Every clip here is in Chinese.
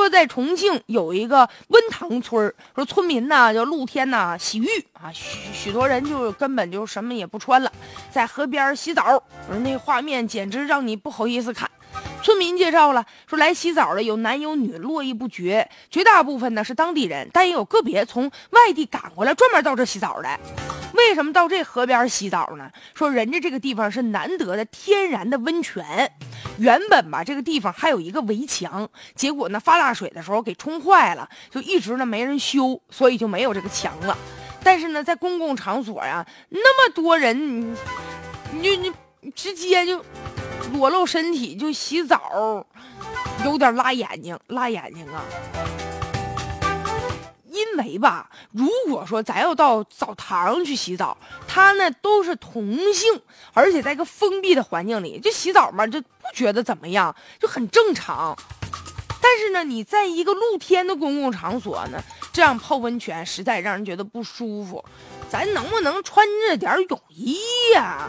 说在重庆有一个温塘村说村民呢就露天呢洗浴啊，许许多人就根本就什么也不穿了，在河边洗澡，那画面简直让你不好意思看。村民介绍了，说来洗澡的有男有女，络绎不绝，绝大部分呢是当地人，但也有个别从外地赶过来专门到这洗澡的。为什么到这河边洗澡呢？说人家这个地方是难得的天然的温泉，原本吧这个地方还有一个围墙，结果呢发大水的时候给冲坏了，就一直呢没人修，所以就没有这个墙了。但是呢，在公共场所呀，那么多人，你就你直接就。裸露身体就洗澡，有点辣眼睛，辣眼睛啊！因为吧，如果说咱要到澡堂去洗澡，他呢都是同性，而且在一个封闭的环境里，就洗澡嘛，就不觉得怎么样，就很正常。但是呢，你在一个露天的公共场所呢，这样泡温泉实在让人觉得不舒服。咱能不能穿着点泳衣呀？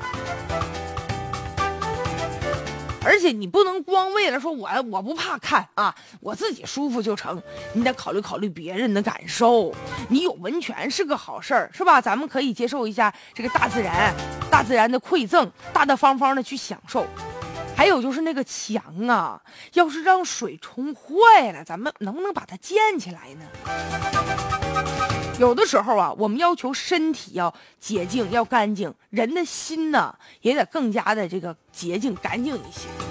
而且你不能光为了说我我不怕看啊，我自己舒服就成，你得考虑考虑别人的感受。你有温泉是个好事儿，是吧？咱们可以接受一下这个大自然，大自然的馈赠，大大方方的去享受。还有就是那个墙啊，要是让水冲坏了，咱们能不能把它建起来呢？有的时候啊，我们要求身体要洁净、要干净，人的心呢也得更加的这个洁净、干净一些。